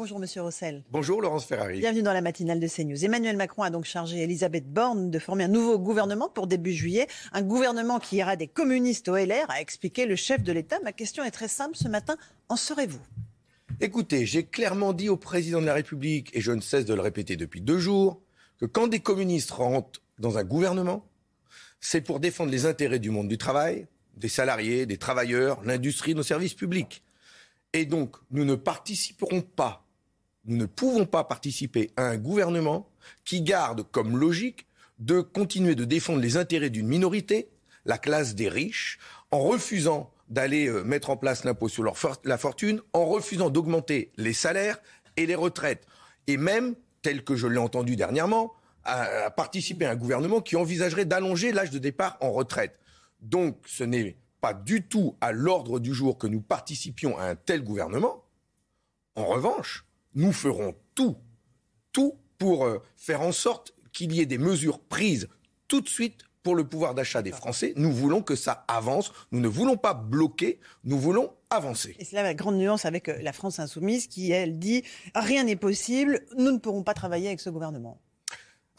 Bonjour Monsieur Rossel. Bonjour Laurence Ferrari. Bienvenue dans la matinale de CNews. Emmanuel Macron a donc chargé Elisabeth Borne de former un nouveau gouvernement pour début juillet. Un gouvernement qui ira des communistes au LR, a expliqué le chef de l'État. Ma question est très simple ce matin. En serez-vous? Écoutez, j'ai clairement dit au président de la République, et je ne cesse de le répéter depuis deux jours, que quand des communistes rentrent dans un gouvernement, c'est pour défendre les intérêts du monde du travail, des salariés, des travailleurs, l'industrie, nos services publics. Et donc, nous ne participerons pas, nous ne pouvons pas participer à un gouvernement qui garde comme logique de continuer de défendre les intérêts d'une minorité, la classe des riches, en refusant d'aller euh, mettre en place l'impôt sur la fortune en refusant d'augmenter les salaires et les retraites. Et même, tel que je l'ai entendu dernièrement, à, participer à un gouvernement qui envisagerait d'allonger l'âge de départ en retraite. Donc ce n'est pas du tout à l'ordre du jour que nous participions à un tel gouvernement. En revanche, nous ferons tout, tout pour euh, faire en sorte qu'il y ait des mesures prises tout de suite pour le pouvoir d'achat des Français. Nous voulons que ça avance. Nous ne voulons pas bloquer. Nous voulons avancer. Et c'est là la grande nuance avec euh, la France insoumise qui, elle, dit rien n'est possible. Nous ne pourrons pas travailler avec ce gouvernement.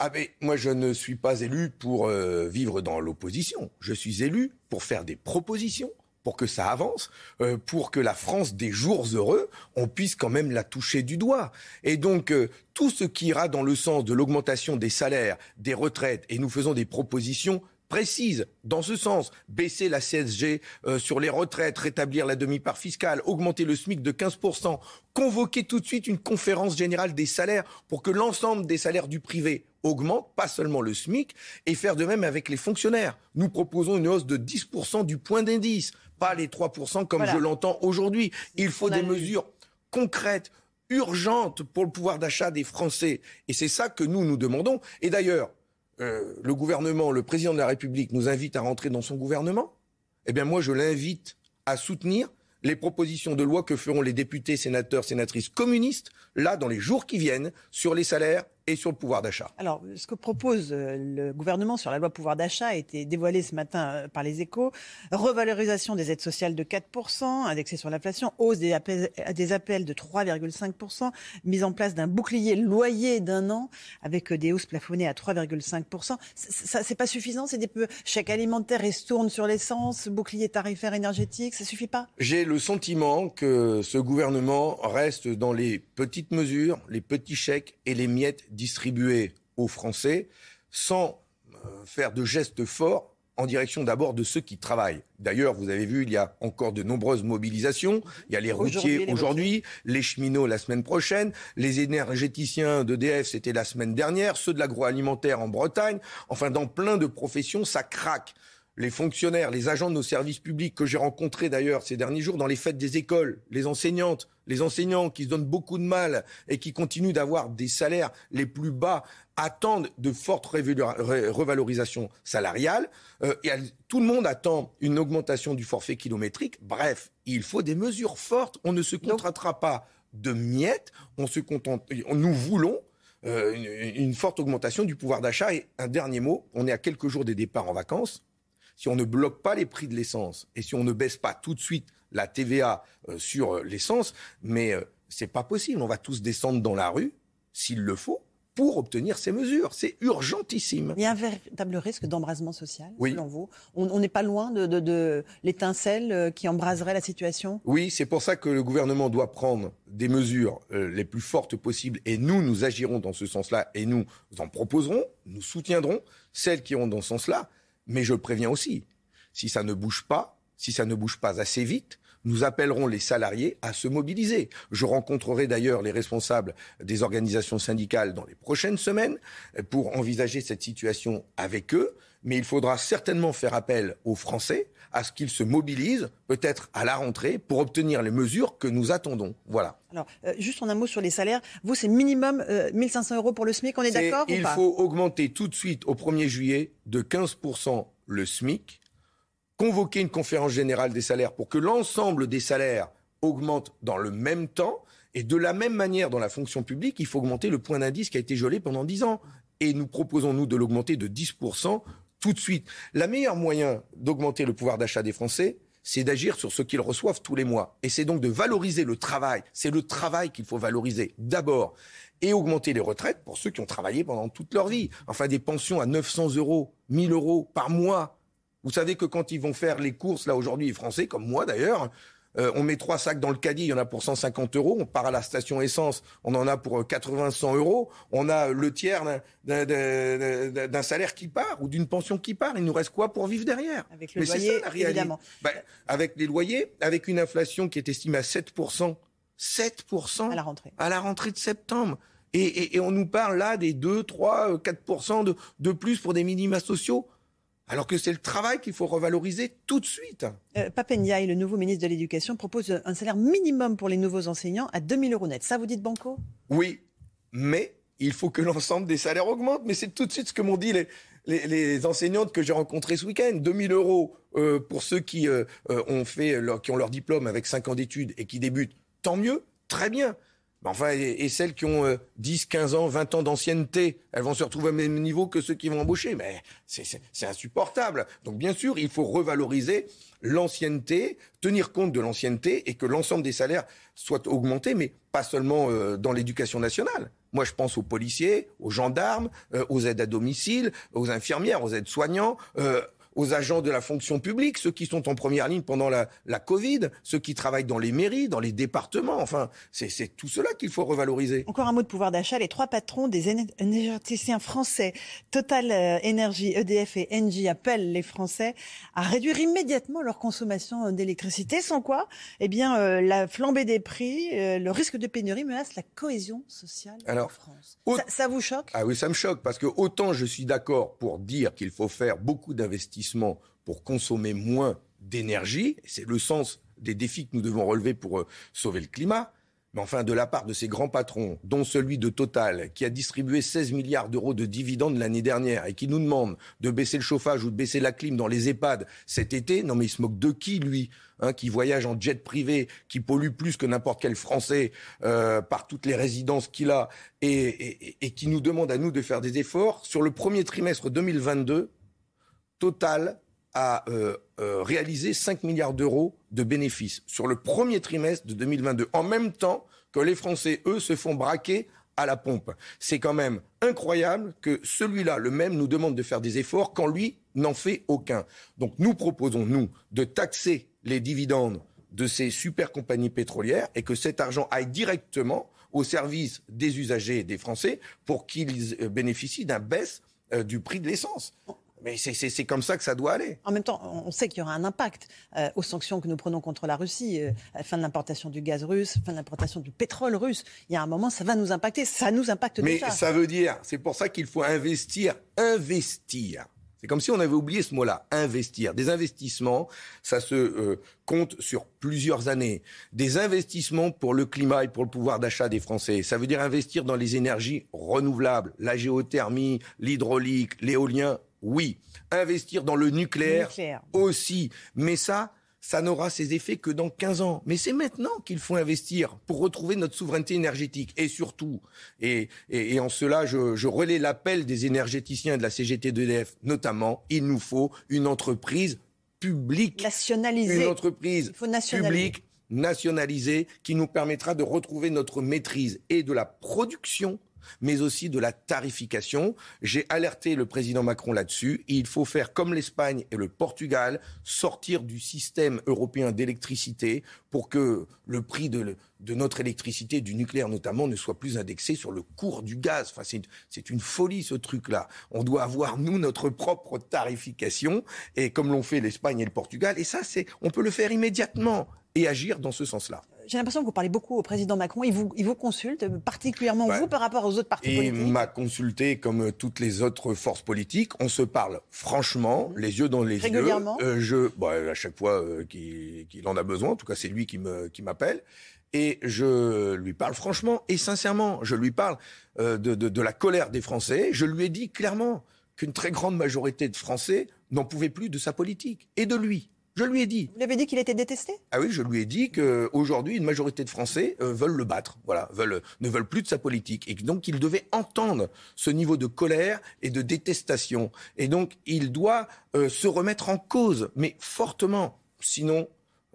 Ah mais moi je ne suis pas élu pour euh, vivre dans l'opposition. Je suis élu pour faire des propositions, pour que ça avance, euh, pour que la France des jours heureux, on puisse quand même la toucher du doigt. Et donc, euh, tout ce qui ira dans le sens de l'augmentation des salaires, des retraites, et nous faisons des propositions précises dans ce sens. Baisser la CSG euh, sur les retraites, rétablir la demi-part fiscale, augmenter le SMIC de 15%, convoquer tout de suite une conférence générale des salaires pour que l'ensemble des salaires du privé augmente, pas seulement le SMIC, et faire de même avec les fonctionnaires. Nous proposons une hausse de 10% du point d'indice, pas les 3% comme je l'entends aujourd'hui. Il faut des mesures concrètes, urgentes pour le pouvoir d'achat des Français. Et c'est ça que nous nous demandons. Et d'ailleurs, euh, le gouvernement, le président de la République nous invite à rentrer dans son gouvernement. Eh bien moi, je l'invite à soutenir les propositions de loi que feront les députés, sénateurs, sénatrices communistes, là, dans les jours qui viennent, sur les salaires et sur le pouvoir d'achat. Alors, ce que propose euh, le gouvernement sur la loi pouvoir d'achat a été dévoilé ce matin euh, par les échos. Revalorisation des aides sociales de 4%, indexée sur l'inflation, hausse des appels, des appels de 3,5%, mise en place d'un bouclier loyer d'un an avec des hausses plafonnées à 3,5%. Ça, c'est pas suffisant C'est des peu chèques alimentaires, ristourne sur l'essence, bouclier tarifaire énergétique, ça suffit pas? J'ai le sentiment que ce gouvernement reste dans les petites mesures, les petits chèques et les miettes distribués aux Français sans euh, faire de gestes forts en direction d'abord de ceux qui travaillent. D'ailleurs, vous avez vu, il y a encore de nombreuses mobilisations. Il y a les routiers aujourd'hui, les, cheminots la semaine prochaine, les énergéticiens d'EDF, c'était la semaine dernière, ceux de l'agroalimentaire en Bretagne. Enfin, dans plein de professions, ça craque les fonctionnaires, les agents de nos services publics que j'ai rencontrés d'ailleurs ces derniers jours dans les fêtes des écoles, les enseignantes, les enseignants qui se donnent beaucoup de mal et qui continuent d'avoir des salaires les plus bas, attendent de fortes revalorisations salariales. Euh, et tout le monde attend une augmentation du forfait kilométrique. Bref, il faut des mesures fortes. On ne se contentera pas de miettes. On se contente. Nous voulons euh, une, une forte augmentation du pouvoir d'achat. Et un dernier mot, on est à quelques jours des départs en vacances si on ne bloque pas les prix de l'essence et si on ne baisse pas tout de suite la TVA euh, sur euh, l'essence, mais euh, c'est pas possible. On va tous descendre dans la rue, s'il le faut, pour obtenir ces mesures. C'est urgentissime. Il y a un véritable risque d'embrasement social, selon vous? On n'est pas loin de, l'étincelle qui embraserait la situation? Oui, c'est pour ça que le gouvernement doit prendre des mesures les plus fortes possibles et nous, nous agirons dans ce sens-là et nous en proposerons, nous soutiendrons celles qui iront dans ce sens-là. Mais je préviens aussi, si ça ne bouge pas, si ça ne bouge pas assez vite, nous appellerons les salariés à se mobiliser. Je rencontrerai d'ailleurs les responsables des organisations syndicales dans les prochaines semaines pour envisager cette situation avec eux, mais il faudra certainement faire appel aux Français, à ce qu'ils se mobilisent, peut-être à la rentrée, pour obtenir les mesures que nous attendons. Voilà. Alors, euh, juste en un mot sur les salaires. Vous, c'est minimum 1500 euros pour le SMIC, on est, d'accord Il faut augmenter tout de suite, au 1er juillet, de 15% le SMIC, convoquer une conférence générale des salaires pour que l'ensemble des salaires augmentent dans le même temps. Et de la même manière, dans la fonction publique, il faut augmenter le point d'indice qui a été gelé pendant 10 ans. Et nous proposons, nous, de l'augmenter de 10% tout de suite. La meilleure moyen d'augmenter le pouvoir d'achat des Français, c'est d'agir sur ce qu'ils reçoivent tous les mois. Et c'est donc de valoriser le travail. C'est le travail qu'il faut valoriser d'abord. Et augmenter les retraites pour ceux qui ont travaillé pendant toute leur vie. Enfin, des pensions à 900 euros, 1000 euros par mois. Vous savez que quand ils vont faire les courses, là aujourd'hui, les Français, comme moi d'ailleurs, euh, on met trois sacs dans le caddie, il y en a pour 150 euros. On part à la station essence, on en a pour 80, euh, 100 euros. On a le tiers d'un salaire qui part ou d'une pension qui part. Il nous reste quoi pour vivre derrière? Avec le loyer, évidemment. Ben, avec les loyers, avec une inflation qui est estimée à 7%. 7% à la rentrée. À la rentrée de septembre. Et, on nous parle là des 2, 3, 4% de, de plus pour des minima sociaux alors que c'est le travail qu'il faut revaloriser tout de suite. Euh, le nouveau ministre de l'Éducation, propose un salaire minimum pour les nouveaux enseignants à 2000 euros net. Ça, vous dites Banco? Oui, mais il faut que l'ensemble des salaires augmente. Mais c'est tout de suite ce que m'ont dit les, enseignantes que j'ai rencontrées ce week-end. 2000 euros euh, pour ceux qui, euh, euh, ont fait qui ont leur diplôme avec 5 ans d'études et qui débutent, tant mieux, très bien. Enfin, et, celles qui ont 10, euh, 15 ans, 20 ans d'ancienneté, elles vont se retrouver au même niveau que ceux qui vont embaucher. Mais c'est insupportable. Donc bien sûr, il faut revaloriser l'ancienneté, tenir compte de l'ancienneté et que l'ensemble des salaires soient augmentés, mais pas seulement euh, dans l'éducation nationale. Moi, je pense aux policiers, aux gendarmes, euh, aux aides à domicile, aux infirmières, aux aides-soignants, aux agents de la fonction publique, ceux qui sont en première ligne pendant la, la Covid, ceux qui travaillent dans les mairies, dans les départements. Enfin, c'est tout cela qu'il faut revaloriser. Encore un mot de pouvoir d'achat. Les trois patrons des énergéticiens français, Total Énergie, euh, EDF et Engie, appellent les Français à réduire immédiatement leur consommation d'électricité. Sans quoi, eh bien, euh, la flambée des prix, euh, le risque de pénurie menace la cohésion sociale en France. Ça, ça vous choque? Ah oui, ça me choque parce que autant je suis d'accord pour dire qu'il faut faire beaucoup d'investissements pour consommer moins d'énergie. C'est le sens des défis que nous devons relever pour euh, sauver le climat. Mais enfin, de la part de ces grands patrons, dont celui de Total, qui a distribué 16 milliards d'euros de dividendes l'année dernière et qui nous demande de baisser le chauffage ou de baisser la clim dans les EHPAD cet été, non mais il se moque de qui, lui hein, Qui voyage en jet privé, qui pollue plus que n'importe quel Français euh, par toutes les résidences qu'il a et, et qui nous demande à nous de faire des efforts. Sur le premier trimestre 2022, Total a euh, euh, réalisé 5 milliards d'euros de bénéfices sur le premier trimestre de 2022, en même temps que les Français, eux, se font braquer à la pompe. C'est quand même incroyable que celui-là, le même, nous demande de faire des efforts quand lui n'en fait aucun. Donc nous proposons, nous, de taxer les dividendes de ces super compagnies pétrolières et que cet argent aille directement au service des usagers et des Français pour qu'ils euh, bénéficient d'un baisse du prix de l'essence. Mais c'est comme ça que ça doit aller. En même temps, on sait qu'il y aura un impact euh, aux sanctions que nous prenons contre la Russie, euh, fin de l'importation du gaz russe, fin de l'importation du pétrole russe. Il y a un moment, ça va nous impacter. Ça nous impacte Mais déjà. Mais ça veut dire, c'est pour ça qu'il faut investir, investir. C'est comme si on avait oublié ce mot-là, investir. Des investissements, ça se euh, compte sur plusieurs années. Des investissements pour le climat et pour le pouvoir d'achat des Français. Ça veut dire investir dans les énergies renouvelables, la géothermie, l'hydraulique, l'éolien, oui. Investir dans le nucléaire, aussi. Mais ça, ça n'aura ses effets que dans 15 ans. Mais c'est maintenant qu'il faut investir pour retrouver notre souveraineté énergétique. Et surtout, et, en cela, je, je relais l'appel des énergéticiens de la CGT d'EDF, notamment, il nous faut une entreprise publique. Nationalisée. Une entreprise publique, nationalisée, qui nous permettra de retrouver notre maîtrise et de la production mais aussi de la tarification. J'ai alerté le président Macron là-dessus. Il faut faire comme l'Espagne et le Portugal, sortir du système européen d'électricité pour que le prix de, notre électricité, du nucléaire notamment, ne soit plus indexé sur le cours du gaz. Enfin, c'est une folie ce truc-là. On doit avoir, nous, notre propre tarification, et comme l'ont fait l'Espagne et le Portugal. Et ça, c'est, on peut le faire immédiatement et agir dans ce sens-là. J'ai l'impression que vous parlez beaucoup au président Macron. Il vous, il vous consulte, particulièrement vous par rapport aux autres partis politiques. Il m'a consulté comme toutes les autres forces politiques. On se parle franchement, les yeux dans les Régulièrement. yeux. je, bah, à chaque fois qu'il en a besoin. En tout cas, c'est lui qui m'appelle et je lui parle franchement et sincèrement. Je lui parle de, de, de, la colère des Français. Je lui ai dit clairement qu'une très grande majorité de Français n'en pouvaient plus de sa politique et de lui. Je lui ai dit. Vous lui avez dit qu'il était détesté? Ah oui, je lui ai dit qu'aujourd'hui, une majorité de Français euh, veulent le battre, voilà, veulent, ne veulent plus de sa politique. Et donc, il devait entendre ce niveau de colère et de détestation. Et donc, il doit euh, se remettre en cause, mais fortement. Sinon,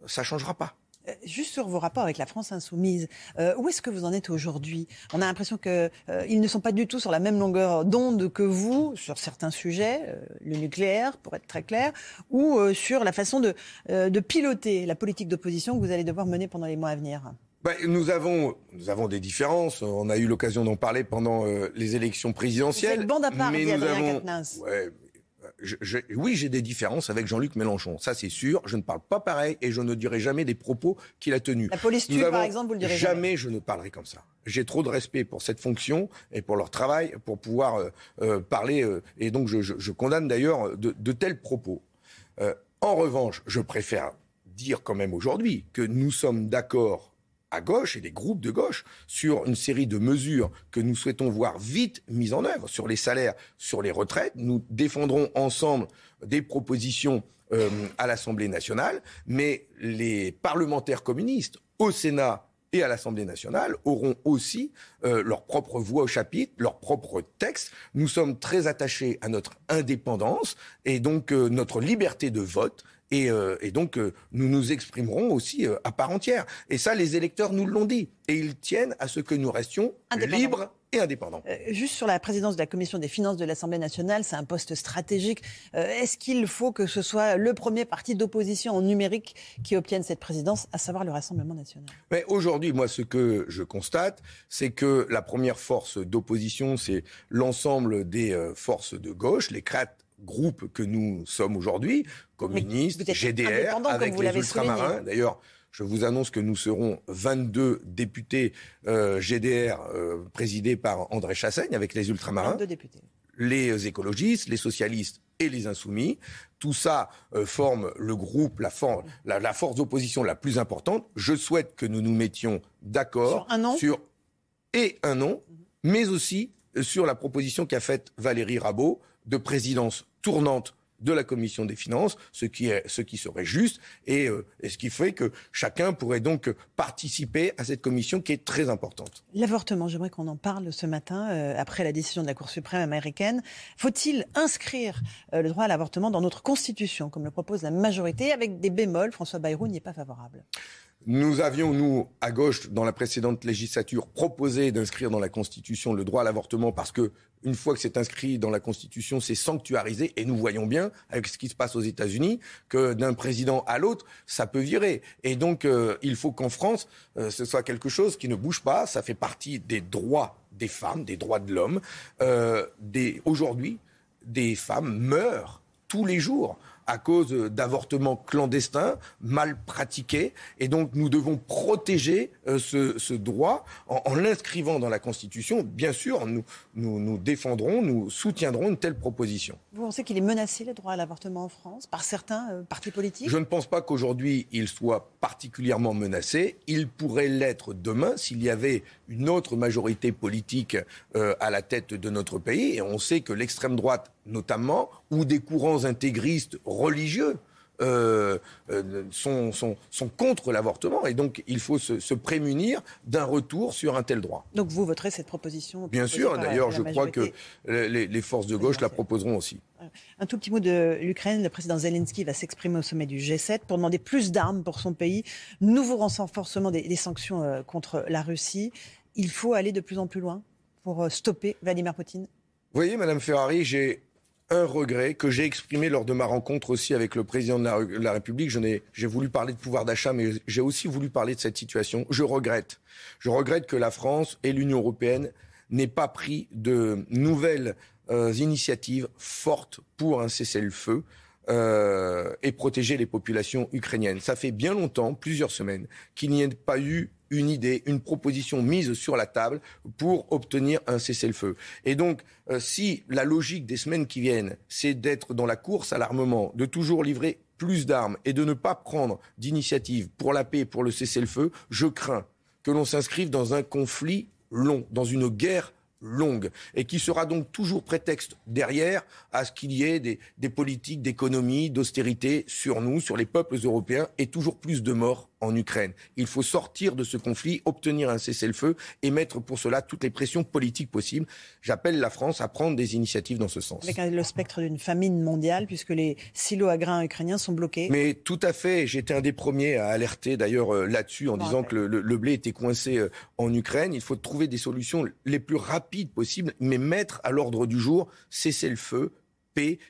ça ne changera pas. Euh, juste sur vos rapports avec la France insoumise, euh, où est-ce que vous en êtes aujourd'hui? On a l'impression qu'ils euh, ne sont pas du tout sur la même longueur d'onde que vous sur certains sujets, euh, le nucléaire pour être très clair, ou sur la façon de, de, piloter la politique d'opposition que vous allez devoir mener pendant les mois à venir. Ben, nous avons nous avons des différences. On a eu l'occasion d'en parler pendant les élections présidentielles. C'est bande à part, mais nous avons, ouais, je, je, oui, j'ai des différences avec Jean-Luc Mélenchon, ça c'est sûr. Je ne parle pas pareil et je ne dirai jamais des propos qu'il a tenus. La police tue, par exemple, vous le direz jamais. Jamais je ne parlerai comme ça. J'ai trop de respect pour cette fonction et pour leur travail pour pouvoir euh, euh, parler. Euh, et donc, je, condamne d'ailleurs de, de, tels propos. En revanche, je préfère dire quand même aujourd'hui que nous sommes d'accord à gauche et des groupes de gauche sur une série de mesures que nous souhaitons voir vite mises en œuvre sur les salaires, sur les retraites. Nous défendrons ensemble des propositions euh, à l'Assemblée nationale, mais les parlementaires communistes au Sénat et à l'Assemblée nationale auront aussi euh, leur propre voix au chapitre, leur propre texte. Nous sommes très attachés à notre indépendance et donc euh, notre liberté de vote. Et, euh, et, donc, euh, nous nous exprimerons aussi euh, à part entière. Et ça, les électeurs nous l'ont dit. Et ils tiennent à ce que nous restions libres et indépendants. Juste sur la présidence de la Commission des finances de l'Assemblée nationale, c'est un poste stratégique. Est-ce qu'il faut que ce soit le premier parti d'opposition en numérique qui obtienne cette présidence, à savoir le Rassemblement national? Mais aujourd'hui, moi, ce que je constate, c'est que la première force d'opposition, c'est l'ensemble des forces de gauche, les quatre groupes que nous sommes aujourd'hui, communistes, GDR, avec les ultramarins. D'ailleurs, je vous annonce que nous serons 22 députés euh, GDR euh, présidés par André Chassaigne avec les ultramarins. 22 députés. Les écologistes, les socialistes et les insoumis. Tout ça euh, forme le groupe, la, for la, la force d'opposition la plus importante. Je souhaite que nous nous mettions d'accord sur un nom sur et un nom, mais aussi sur la proposition qu'a faite Valérie Rabault de présidence tournante de la commission des finances, ce qui, serait juste, et, euh, ce qui fait que chacun pourrait donc participer à cette commission qui est très importante. L'avortement, j'aimerais qu'on en parle ce matin, euh, après la décision de la Cour suprême américaine. Faut-il inscrire euh, le droit à l'avortement dans notre Constitution, comme le propose la majorité, avec des bémols? François Bayrou n'y est pas favorable. Nous avions, nous, à gauche, dans la précédente législature, proposé d'inscrire dans la Constitution le droit à l'avortement parce que, une fois que c'est inscrit dans la Constitution, c'est sanctuarisé. Et nous voyons bien, avec ce qui se passe aux États-Unis, que d'un président à l'autre, ça peut virer. Et donc, euh, il faut qu'en France, euh, ce soit quelque chose qui ne bouge pas. Ça fait partie des droits des femmes, des droits de l'homme. Euh, Aujourd'hui, des femmes meurent tous les jours à cause d'avortements clandestins, mal pratiqués. Et donc, nous devons protéger euh, ce, ce, droit en, en l'inscrivant dans la Constitution. Bien sûr, nous, nous, nous, défendrons, nous soutiendrons une telle proposition. Vous pensez qu'il est menacé, le droit à l'avortement en France, par certains euh, partis politiques? Je ne pense pas qu'aujourd'hui, il soit particulièrement menacé. Il pourrait l'être demain s'il y avait une autre majorité politique euh, à la tête de notre pays. Et on sait que l'extrême droite, notamment, ou des courants intégristes religieux euh, euh, sont, sont, sont, contre l'avortement et donc il faut se, se prémunir d'un retour sur un tel droit. Donc vous voterez cette proposition Bien sûr, d'ailleurs je crois que les, les, forces de gauche la proposeront aussi. Un tout petit mot de l'Ukraine. Le président Zelensky va s'exprimer au sommet du G7 pour demander plus d'armes pour son pays, nouveau renforcement des, des sanctions euh, contre la Russie. Il faut aller de plus en plus loin pour stopper Vladimir Poutine Vous voyez, Madame Ferrari, j'ai un regret que j'ai exprimé lors de ma rencontre aussi avec le président de la, République. J'ai voulu parler de pouvoir d'achat, mais j'ai aussi voulu parler de cette situation. Je regrette. Je regrette que la France et l'Union européenne n'aient pas pris de nouvelles euh, initiatives fortes pour un cessez-le-feu. euh, et protéger les populations ukrainiennes. Ça fait bien longtemps, plusieurs semaines, qu'il n'y ait pas eu une idée, une proposition mise sur la table pour obtenir un cessez-le-feu. Et donc, euh, si la logique des semaines qui viennent, c'est d'être dans la course à l'armement, de toujours livrer plus d'armes et de ne pas prendre d'initiative pour la paix, pour le cessez-le-feu, je crains que l'on s'inscrive dans un conflit long, dans une guerre longue et qui sera donc toujours prétexte derrière à ce qu'il y ait des, des politiques d'économie, d'austérité sur nous, sur les peuples européens et toujours plus de morts en Ukraine. Il faut sortir de ce conflit, obtenir un cessez-le-feu et mettre pour cela toutes les pressions politiques possibles. J'appelle la France à prendre des initiatives dans ce sens. Avec le spectre d'une famine mondiale, puisque les silos à grains ukrainiens sont bloqués. Mais tout à fait. J'étais un des premiers à alerter d'ailleurs euh, là-dessus en disant que le, le, blé était coincé euh, en Ukraine. Il faut trouver des solutions les plus rapides possibles, mais mettre à l'ordre du jour cesser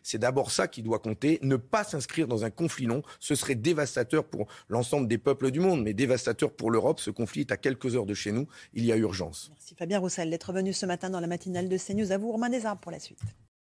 c'est d'abord ça qui doit compter. Ne pas s'inscrire dans un conflit long, ce serait dévastateur pour l'ensemble des peuples du monde, mais dévastateur pour l'Europe. Ce conflit est à quelques heures de chez nous. Il y a urgence. Merci Fabien Roussel d'être venu ce matin dans la matinale de CNews. À vous, Romain Desarbes, pour la suite.